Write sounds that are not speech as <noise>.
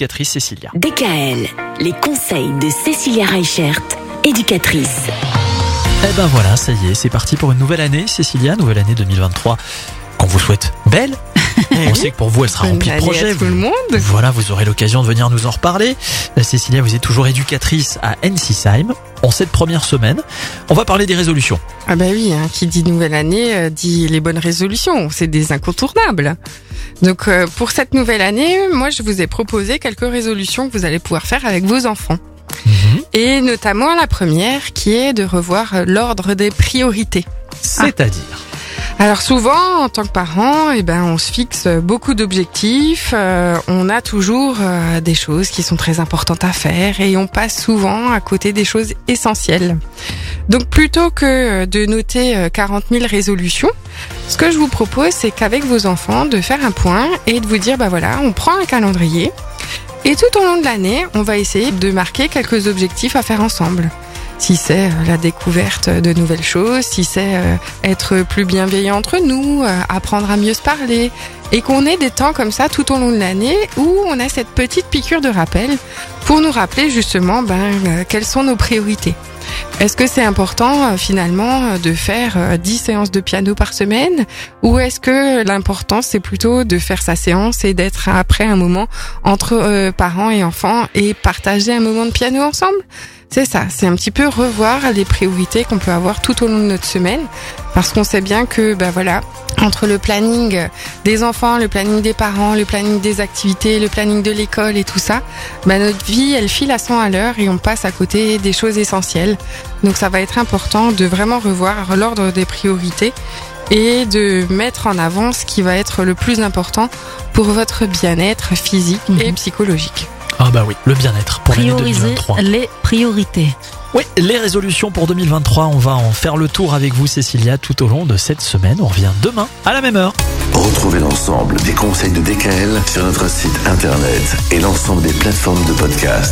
l'éducatrice Cécilia. DKL, les conseils de Cécilia Reichert, éducatrice. Eh ben voilà, ça y est, c'est parti pour une nouvelle année, Cécilia, nouvelle année 2023 qu'on vous souhaite belle. <laughs> On sait que pour vous, elle sera remplie de projets. tout le monde. Voilà, vous aurez l'occasion de venir nous en reparler. Cécilia, vous êtes toujours éducatrice à NCSIM. En cette première semaine, on va parler des résolutions. Ah bah oui, hein, qui dit nouvelle année euh, dit les bonnes résolutions, c'est des incontournables. Donc euh, pour cette nouvelle année, moi je vous ai proposé quelques résolutions que vous allez pouvoir faire avec vos enfants. Et notamment la première qui est de revoir l'ordre des priorités. C'est-à-dire Alors souvent, en tant que parent, eh ben, on se fixe beaucoup d'objectifs. euh, on a toujours euh, des choses qui sont très importantes à faire et on passe souvent à côté des choses essentielles. Donc plutôt que de noter euh, 40 000 résolutions, ce que je vous propose, c'est qu'avec vos enfants, de faire un point et de vous dire, bah voilà, on prend un calendrier et tout au long de l'année, on va essayer de marquer quelques objectifs à faire ensemble si c'est euh, la découverte de nouvelles choses, si c'est euh, être plus bienveillant entre nous, euh, apprendre à mieux se parler, et qu'on ait des temps comme ça tout au long de l'année où on a cette petite piqûre de rappel pour nous rappeler justement ben, quelles sont nos priorités. Est-ce que c'est important euh, finalement euh, de faire euh, 10 séances de piano par semaine? Ou est-ce que l'important c'est plutôt de faire sa séance et d'être après un moment entre euh, parents et enfants et partager un moment de piano ensemble? C'est ça, c'est un petit peu revoir les priorités qu'on peut avoir tout au long de notre semaine, parce qu'on sait bien que, ben voilà, entre le planning des enfants, le planning des parents, le planning des activités, le planning de l'école et tout ça, ben notre vie, elle file à 100 à l'heure et on passe à côté des choses essentielles. Donc ça va être important de vraiment revoir l'ordre des priorités et de mettre en avant ce qui va être le plus important pour votre bien-être physique et Mhm. psychologique. Ah bah oui, le bien-être pour l'année Prioriser 2023. les priorités. Oui, les résolutions pour 2023, on va en faire le tour avec vous Cécilia tout au long de cette semaine. On revient demain à la même heure. Retrouvez l'ensemble des conseils de DKL sur notre site internet et l'ensemble des plateformes de podcast.